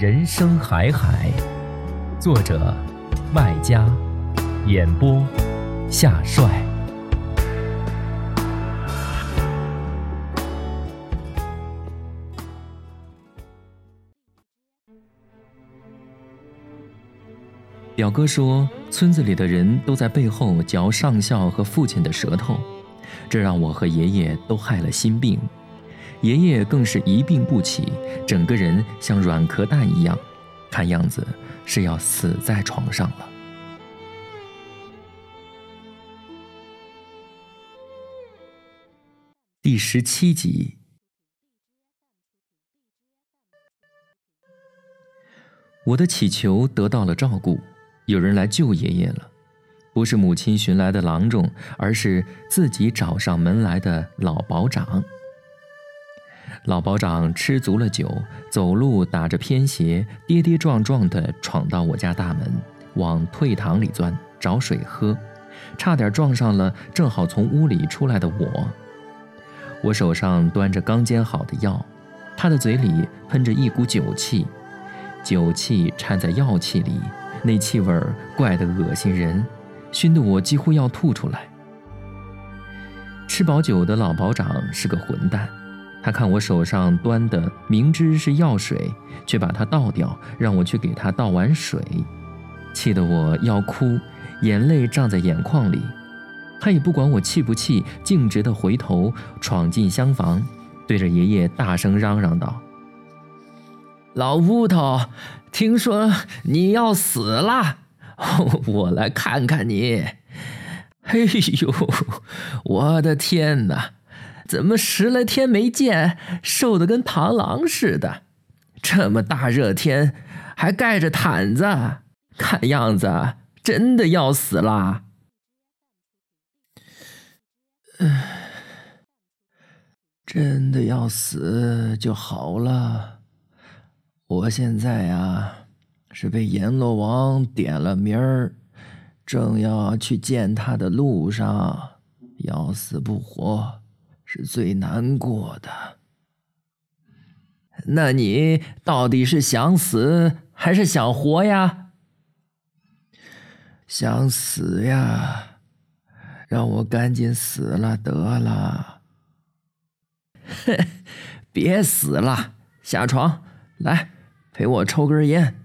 人生海海，作者麦家，演播夏帅。表哥说，村子里的人都在背后嚼上校和父亲的舌头，这让我和爷爷都害了心病。爷爷更是一病不起，整个人像软壳蛋一样，看样子是要死在床上了。第十七集，我的祈求得到了照顾，有人来救爷爷了，不是母亲寻来的郎中，而是自己找上门来的老保长。老保长吃足了酒，走路打着偏斜，跌跌撞撞地闯到我家大门，往退堂里钻找水喝，差点撞上了正好从屋里出来的我。我手上端着刚煎好的药，他的嘴里喷着一股酒气，酒气掺在药气里，那气味怪得恶心人，熏得我几乎要吐出来。吃饱酒的老保长是个混蛋。他看我手上端的，明知是药水，却把它倒掉，让我去给他倒碗水，气得我要哭，眼泪胀在眼眶里。他也不管我气不气，径直的回头闯进厢房，对着爷爷大声嚷嚷道：“老乌头，听说你要死了，我来看看你。哎呦，我的天哪！”怎么十来天没见，瘦的跟螳螂似的？这么大热天，还盖着毯子，看样子真的要死了。真的要死就好了。我现在呀，是被阎罗王点了名儿，正要去见他的路上，要死不活。是最难过的。那你到底是想死还是想活呀？想死呀！让我赶紧死了得了。别死了，下床来陪我抽根烟。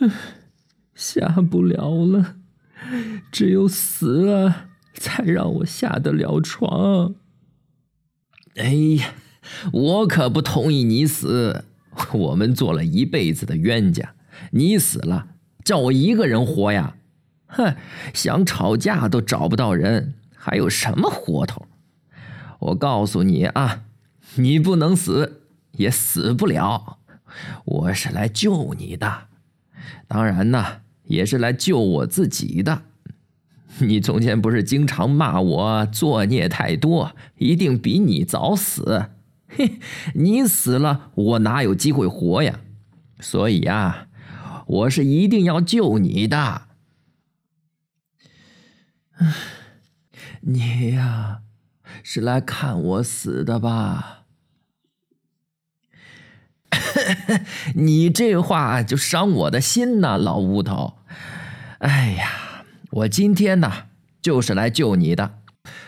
下不了了，只有死了。才让我下得了床。哎呀，我可不同意你死。我们做了一辈子的冤家，你死了，叫我一个人活呀？哼，想吵架都找不到人，还有什么活头？我告诉你啊，你不能死，也死不了。我是来救你的，当然呢，也是来救我自己的。你从前不是经常骂我作孽太多，一定比你早死。嘿，你死了，我哪有机会活呀？所以呀，我是一定要救你的。你呀，是来看我死的吧？你这话就伤我的心呐，老乌头。哎呀！我今天呢，就是来救你的。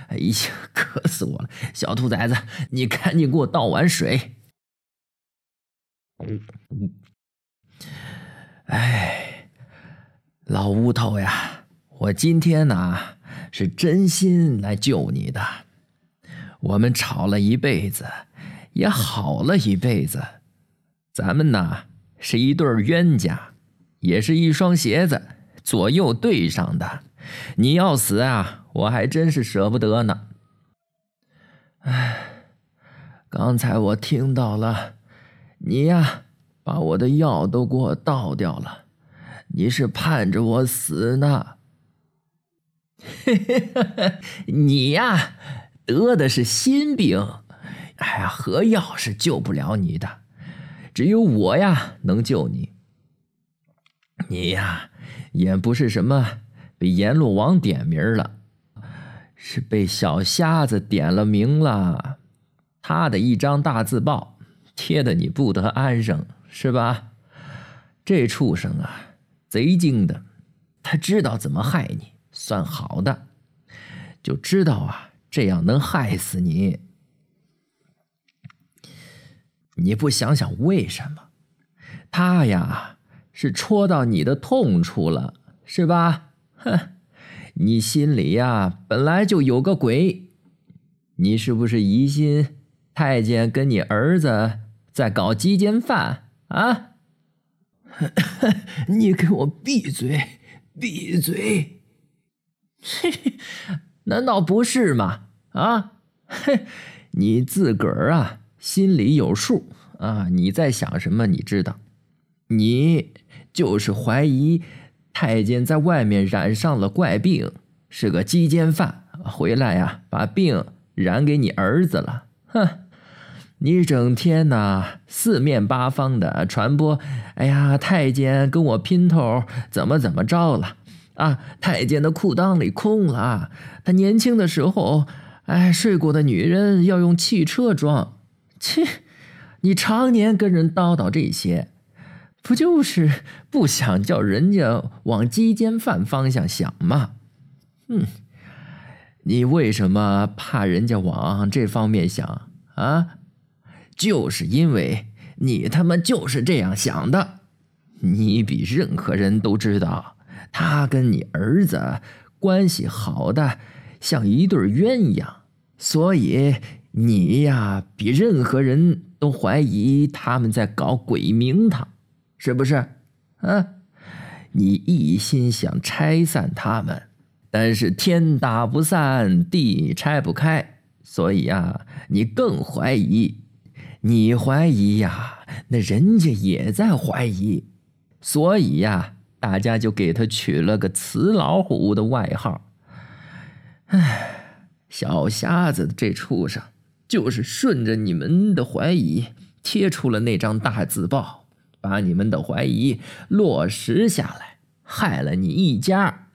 哎呀，渴死我了！小兔崽子，你赶紧给我倒碗水。哎，老乌头呀，我今天呢是真心来救你的。我们吵了一辈子，也好了一辈子，咱们呐是一对冤家，也是一双鞋子左右对上的。你要死啊，我还真是舍不得呢。哎，刚才我听到了，你呀。把我的药都给我倒掉了，你是盼着我死呢？你呀，得的是心病，哎呀，喝药是救不了你的，只有我呀能救你。你呀，也不是什么被阎罗王点名了，是被小瞎子点了名了，他的一张大字报贴的你不得安生。是吧？这畜生啊，贼精的，他知道怎么害你，算好的，就知道啊，这样能害死你。你不想想为什么？他呀，是戳到你的痛处了，是吧？哼，你心里呀，本来就有个鬼，你是不是疑心太监跟你儿子在搞鸡奸犯？啊！你给我闭嘴！闭嘴！嘿，难道不是吗？啊！嘿，你自个儿啊，心里有数啊！你在想什么？你知道？你就是怀疑太监在外面染上了怪病，是个鸡奸犯，回来呀，把病染给你儿子了。哼！你整天呐，四面八方的传播，哎呀，太监跟我姘头怎么怎么着了？啊，太监的裤裆里空了，他年轻的时候，哎，睡过的女人要用汽车装。切，你常年跟人叨叨这些，不就是 不想叫人家往鸡奸犯方向想吗？嗯，你为什么怕人家往这方面想啊？就是因为你他妈就是这样想的，你比任何人都知道，他跟你儿子关系好的像一对鸳鸯，所以你呀比任何人都怀疑他们在搞鬼名堂，是不是？啊，你一心想拆散他们，但是天打不散，地拆不开，所以呀，你更怀疑。你怀疑呀，那人家也在怀疑，所以呀，大家就给他取了个“雌老虎”的外号。唉，小瞎子这畜生，就是顺着你们的怀疑，贴出了那张大字报，把你们的怀疑落实下来，害了你一家。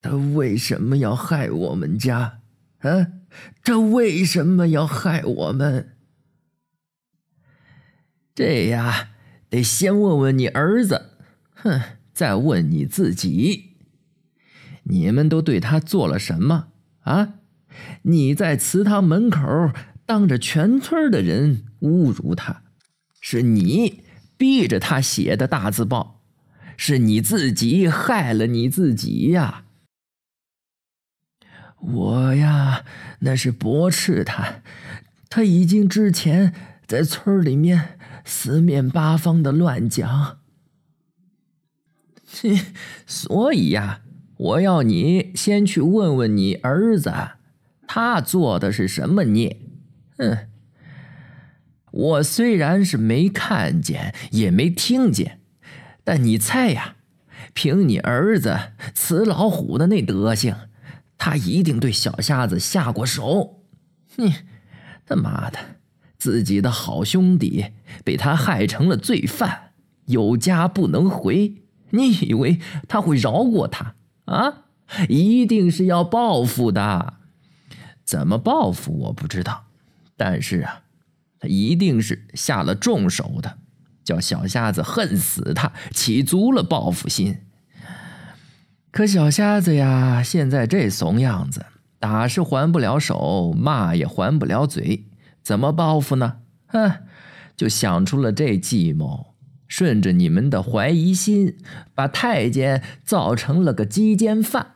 他为什么要害我们家？啊，他为什么要害我们？这呀，得先问问你儿子，哼，再问你自己，你们都对他做了什么啊？你在祠堂门口当着全村的人侮辱他，是你逼着他写的大字报，是你自己害了你自己呀。我呀，那是驳斥他，他已经之前在村里面四面八方的乱讲，所以呀，我要你先去问问你儿子，他做的是什么孽？嗯，我虽然是没看见，也没听见，但你猜呀，凭你儿子雌老虎的那德行。他一定对小瞎子下过手，你他妈的，自己的好兄弟被他害成了罪犯，有家不能回。你以为他会饶过他啊？一定是要报复的。怎么报复我不知道，但是啊，他一定是下了重手的，叫小瞎子恨死他，起足了报复心。可小瞎子呀，现在这怂样子，打是还不了手，骂也还不了嘴，怎么报复呢？哼，就想出了这计谋，顺着你们的怀疑心，把太监造成了个鸡奸犯。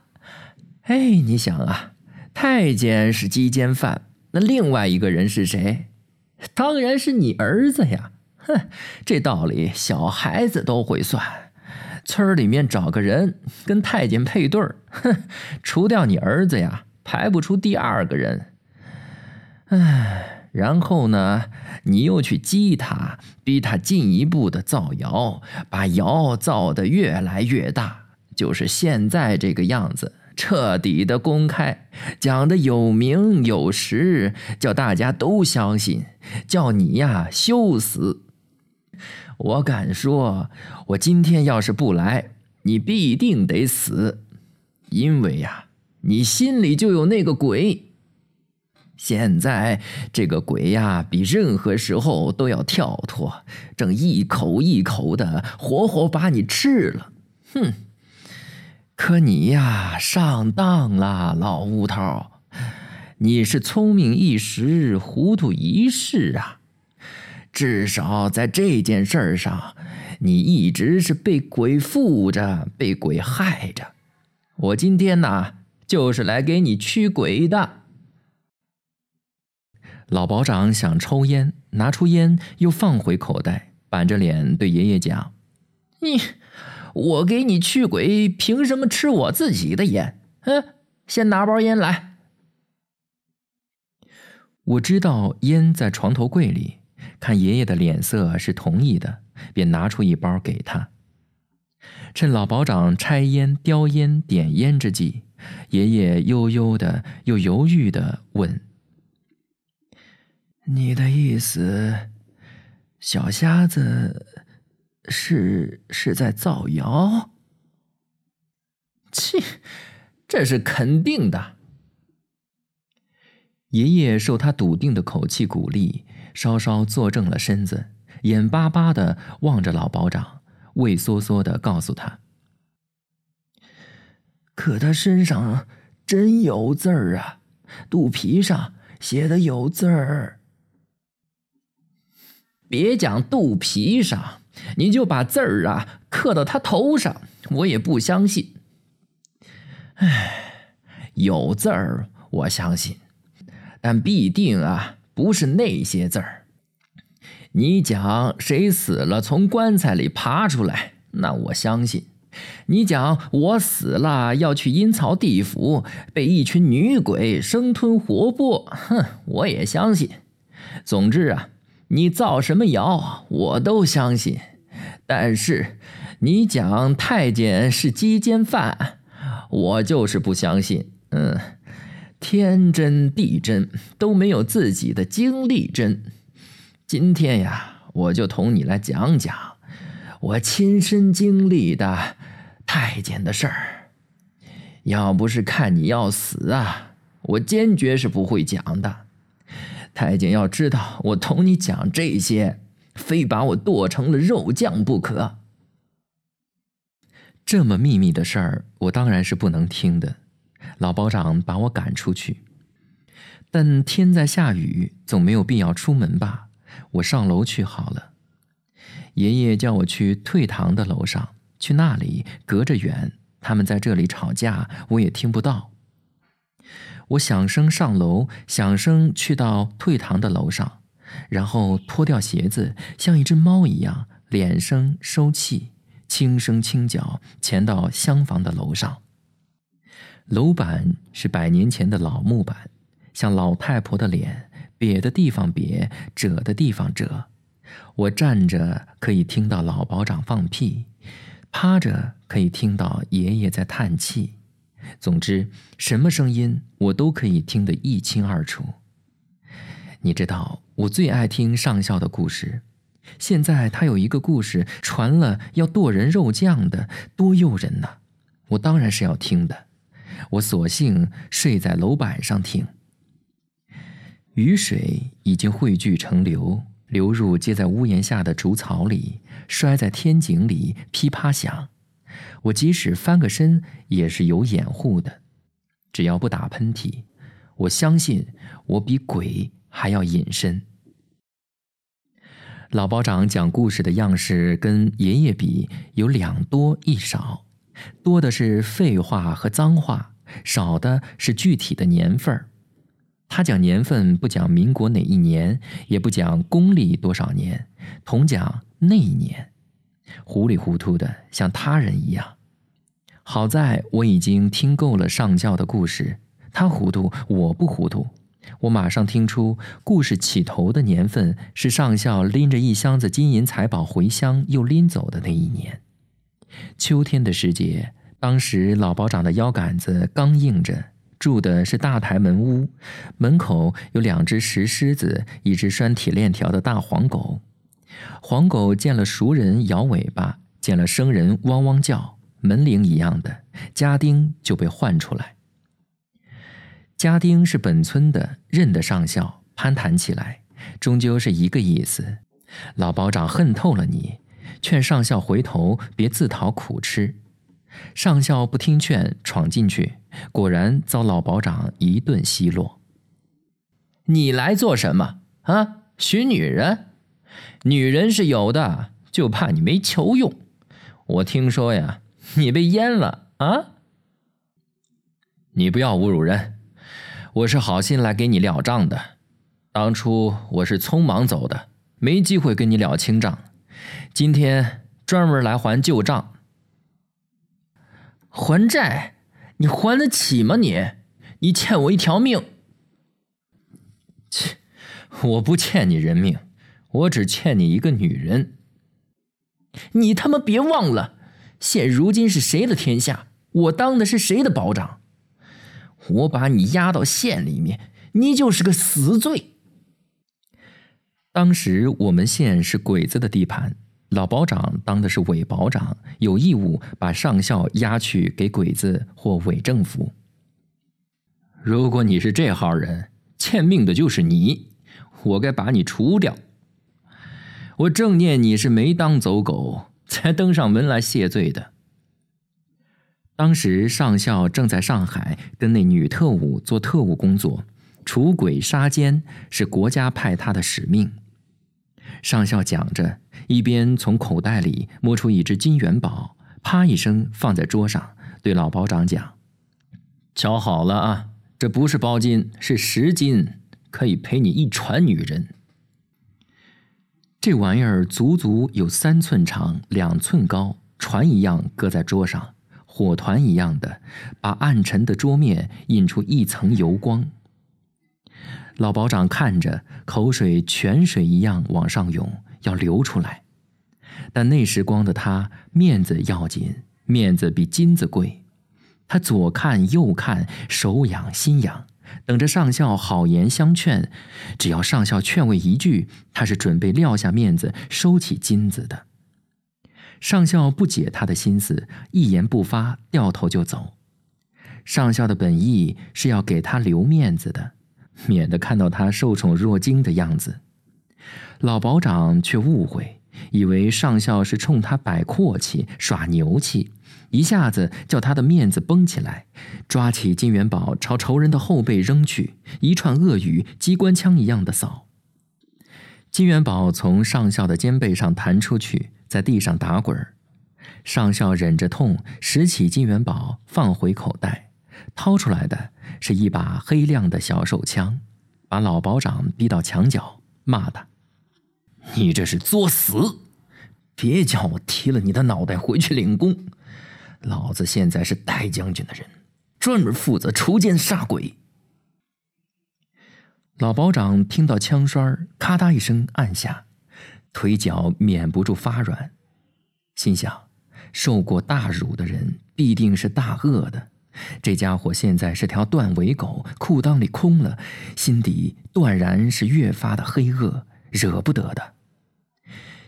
哎，你想啊，太监是鸡奸犯，那另外一个人是谁？当然是你儿子呀！哼，这道理小孩子都会算。村里面找个人跟太监配对儿，哼，除掉你儿子呀，排不出第二个人。唉，然后呢，你又去激他，逼他进一步的造谣，把谣造得越来越大，就是现在这个样子。彻底的公开，讲的有名有实，叫大家都相信，叫你呀羞死！我敢说，我今天要是不来，你必定得死，因为呀，你心里就有那个鬼。现在这个鬼呀，比任何时候都要跳脱，正一口一口的活活把你吃了。哼！可你呀，上当了，老乌头！你是聪明一时，糊涂一世啊！至少在这件事儿上，你一直是被鬼附着，被鬼害着。我今天呢，就是来给你驱鬼的。老保长想抽烟，拿出烟又放回口袋，板着脸对爷爷讲：“你。”我给你驱鬼，凭什么吃我自己的烟？嗯，先拿包烟来。我知道烟在床头柜里，看爷爷的脸色是同意的，便拿出一包给他。趁老保长拆烟、叼烟、点烟之际，爷爷悠悠的又犹豫的问：“你的意思，小瞎子？”是是在造谣？切，这是肯定的。爷爷受他笃定的口气鼓励，稍稍坐正了身子，眼巴巴的望着老保长，畏缩缩的告诉他：“可他身上真有字儿啊，肚皮上写的有字儿。别讲肚皮上。”你就把字儿啊刻到他头上，我也不相信。唉，有字儿我相信，但必定啊不是那些字儿。你讲谁死了从棺材里爬出来，那我相信；你讲我死了要去阴曹地府，被一群女鬼生吞活剥，哼，我也相信。总之啊。你造什么谣，我都相信。但是，你讲太监是鸡奸犯，我就是不相信。嗯，天真地真都没有自己的经历真。今天呀，我就同你来讲讲我亲身经历的太监的事儿。要不是看你要死啊，我坚决是不会讲的。太监要知道我同你讲这些，非把我剁成了肉酱不可。这么秘密的事儿，我当然是不能听的。老保长把我赶出去，但天在下雨，总没有必要出门吧？我上楼去好了。爷爷叫我去退堂的楼上，去那里隔着远，他们在这里吵架，我也听不到。我响声上楼，响声去到退堂的楼上，然后脱掉鞋子，像一只猫一样，敛声收气，轻声轻脚潜到厢房的楼上。楼板是百年前的老木板，像老太婆的脸，瘪的地方瘪，褶的地方褶。我站着可以听到老保长放屁，趴着可以听到爷爷在叹气。总之，什么声音我都可以听得一清二楚。你知道，我最爱听上校的故事。现在他有一个故事传了，要剁人肉酱的，多诱人呐！我当然是要听的。我索性睡在楼板上听。雨水已经汇聚成流，流入接在屋檐下的竹草里，摔在天井里，噼啪响。我即使翻个身也是有掩护的，只要不打喷嚏，我相信我比鬼还要隐身。老保长讲故事的样式跟爷爷比有两多一少，多的是废话和脏话，少的是具体的年份儿。他讲年份不讲民国哪一年，也不讲公历多少年，同讲那一年，糊里糊涂的像他人一样。好在我已经听够了上校的故事，他糊涂，我不糊涂。我马上听出，故事起头的年份是上校拎着一箱子金银财宝回乡又拎走的那一年。秋天的时节，当时老保长的腰杆子刚硬着，住的是大台门屋，门口有两只石狮子，一只拴铁链条的大黄狗。黄狗见了熟人摇尾巴，见了生人汪汪叫，门铃一样的，家丁就被唤出来。家丁是本村的，认得上校，攀谈起来，终究是一个意思。老保长恨透了你，劝上校回头，别自讨苦吃。上校不听劝，闯进去，果然遭老保长一顿奚落。你来做什么啊？寻女人？女人是有的，就怕你没球用。我听说呀，你被阉了啊？你不要侮辱人。我是好心来给你了账的，当初我是匆忙走的，没机会跟你了清账，今天专门来还旧账。还债？你还得起吗？你，你欠我一条命。切，我不欠你人命，我只欠你一个女人。你他妈别忘了，现如今是谁的天下？我当的是谁的保长？我把你押到县里面，你就是个死罪。当时我们县是鬼子的地盘，老保长当的是伪保长，有义务把上校押去给鬼子或伪政府。如果你是这号人，欠命的就是你，我该把你除掉。我正念你是没当走狗，才登上门来谢罪的。当时上校正在上海跟那女特务做特务工作，除鬼杀奸是国家派他的使命。上校讲着，一边从口袋里摸出一只金元宝，啪一声放在桌上，对老保长讲：“瞧好了啊，这不是包金，是十金，可以陪你一船女人。这玩意儿足足有三寸长，两寸高，船一样搁在桌上。”火团一样的，把暗沉的桌面映出一层油光。老保长看着，口水泉水一样往上涌，要流出来。但那时光的他，面子要紧，面子比金子贵。他左看右看，手痒心痒，等着上校好言相劝。只要上校劝慰一句，他是准备撂下面子，收起金子的。上校不解他的心思，一言不发，掉头就走。上校的本意是要给他留面子的，免得看到他受宠若惊的样子。老保长却误会，以为上校是冲他摆阔气、耍牛气，一下子叫他的面子绷起来，抓起金元宝朝仇人的后背扔去，一串恶语机关枪一样的扫。金元宝从上校的肩背上弹出去。在地上打滚儿，上校忍着痛拾起金元宝放回口袋，掏出来的是一把黑亮的小手枪，把老保长逼到墙角，骂他：“你这是作死！别叫我提了你的脑袋回去领功！老子现在是戴将军的人，专门负责除奸杀鬼。”老保长听到枪栓咔嗒一声按下。腿脚免不住发软，心想：受过大辱的人必定是大恶的。这家伙现在是条断尾狗，裤裆里空了，心底断然是越发的黑恶，惹不得的。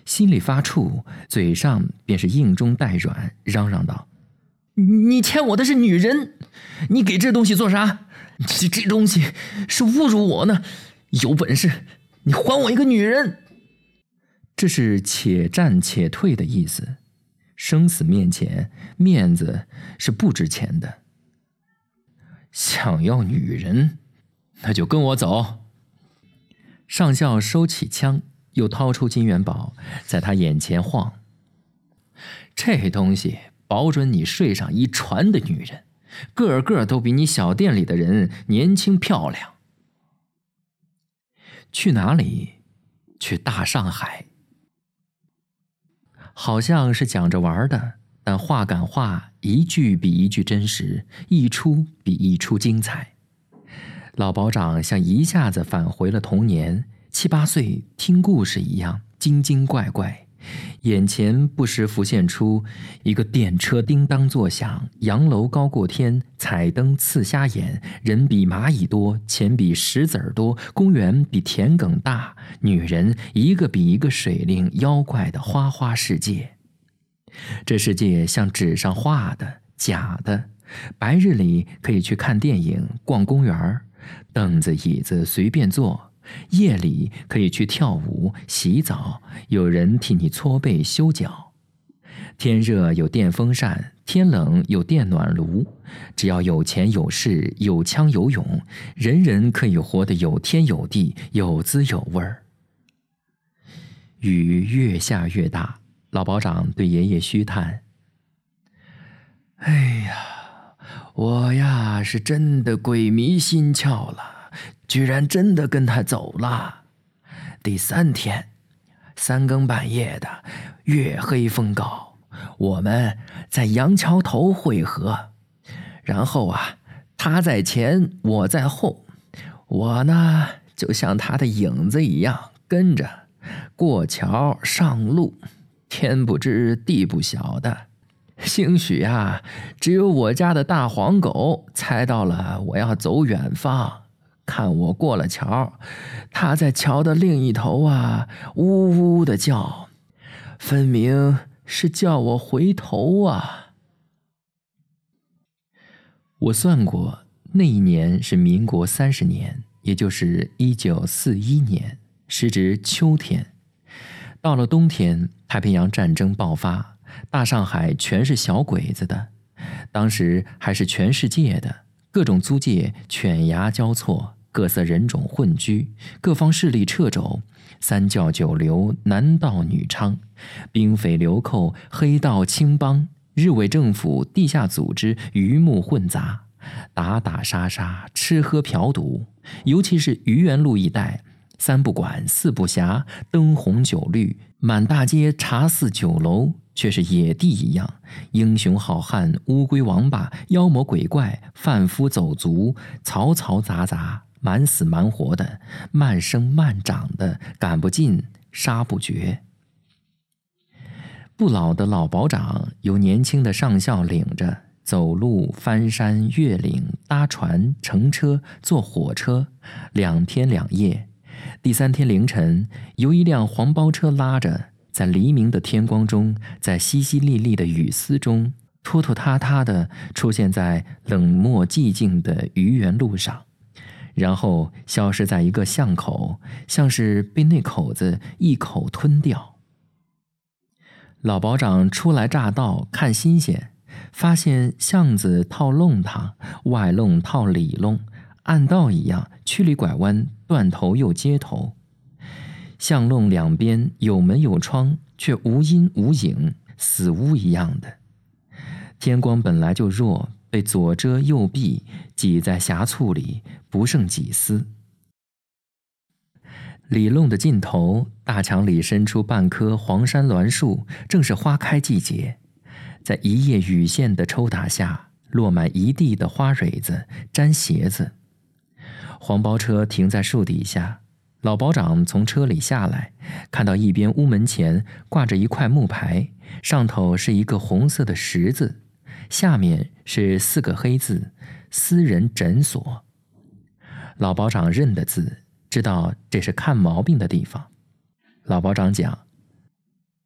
心里发怵，嘴上便是硬中带软，嚷嚷道：“你欠我的是女人，你给这东西做啥？这这东西是侮辱我呢！有本事你还我一个女人！”这是且战且退的意思，生死面前，面子是不值钱的。想要女人，那就跟我走。上校收起枪，又掏出金元宝，在他眼前晃。这东西保准你睡上一船的女人，个个都比你小店里的人年轻漂亮。去哪里？去大上海。好像是讲着玩的，但话赶话，一句比一句真实，一出比一出精彩。老保长像一下子返回了童年，七八岁听故事一样精精怪怪，眼前不时浮现出一个电车叮当作响，洋楼高过天，彩灯刺瞎眼，人比蚂蚁多，钱比石子儿多，公园比田埂大，女人一个比一个水灵妖怪的花花世界。这世界像纸上画的，假的。白日里可以去看电影、逛公园。凳子椅子随便坐，夜里可以去跳舞、洗澡，有人替你搓背修脚。天热有电风扇，天冷有电暖炉。只要有钱有势有枪有勇，人人可以活得有天有地、有滋有味儿。雨越下越大，老保长对爷爷虚叹：“哎呀！”我呀，是真的鬼迷心窍了，居然真的跟他走了。第三天，三更半夜的，月黑风高，我们在杨桥头汇合，然后啊，他在前，我在后，我呢就像他的影子一样跟着过桥上路，天不知地不晓的。兴许啊，只有我家的大黄狗猜到了我要走远方，看我过了桥，他在桥的另一头啊，呜呜的叫，分明是叫我回头啊。我算过，那一年是民国三十年，也就是一九四一年，时值秋天。到了冬天，太平洋战争爆发。大上海全是小鬼子的，当时还是全世界的，各种租界犬牙交错，各色人种混居，各方势力掣肘，三教九流，男盗女娼，兵匪流寇，黑道青帮，日伪政府，地下组织，鱼目混杂，打打杀杀，吃喝嫖赌，尤其是愚园路一带，三不管，四不暇，灯红酒绿，满大街茶肆酒楼。却是野地一样，英雄好汉、乌龟王八、妖魔鬼怪、贩夫走卒，嘈嘈杂杂，蛮死蛮活的，慢生慢长的，赶不尽，杀不绝。不老的老保长由年轻的上校领着，走路、翻山越岭、搭船、乘车、坐火车，两天两夜。第三天凌晨，由一辆黄包车拉着。在黎明的天光中，在淅淅沥沥的雨丝中，拖拖沓沓的出现在冷漠寂静的愚园路上，然后消失在一个巷口，像是被那口子一口吞掉。老保长初来乍到，看新鲜，发现巷子套弄堂，外弄套里弄，暗道一样，曲里拐弯，断头又接头。巷弄两边有门有窗，却无阴无影，死屋一样的。天光本来就弱，被左遮右避，挤在狭促里，不胜几丝。里弄的尽头，大墙里伸出半棵黄山栾树，正是花开季节。在一夜雨线的抽打下，落满一地的花蕊子，粘鞋子。黄包车停在树底下。老保长从车里下来，看到一边屋门前挂着一块木牌，上头是一个红色的十字，下面是四个黑字“私人诊所”。老保长认得字，知道这是看毛病的地方。老保长讲：“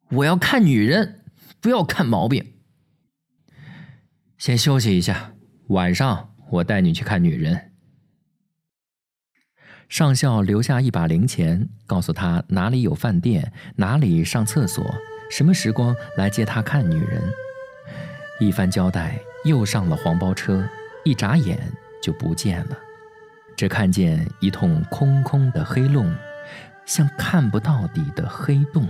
我要看女人，不要看毛病。先休息一下，晚上我带你去看女人。”上校留下一把零钱，告诉他哪里有饭店，哪里上厕所，什么时光来接他看女人。一番交代，又上了黄包车，一眨眼就不见了，只看见一通空空的黑洞，像看不到底的黑洞。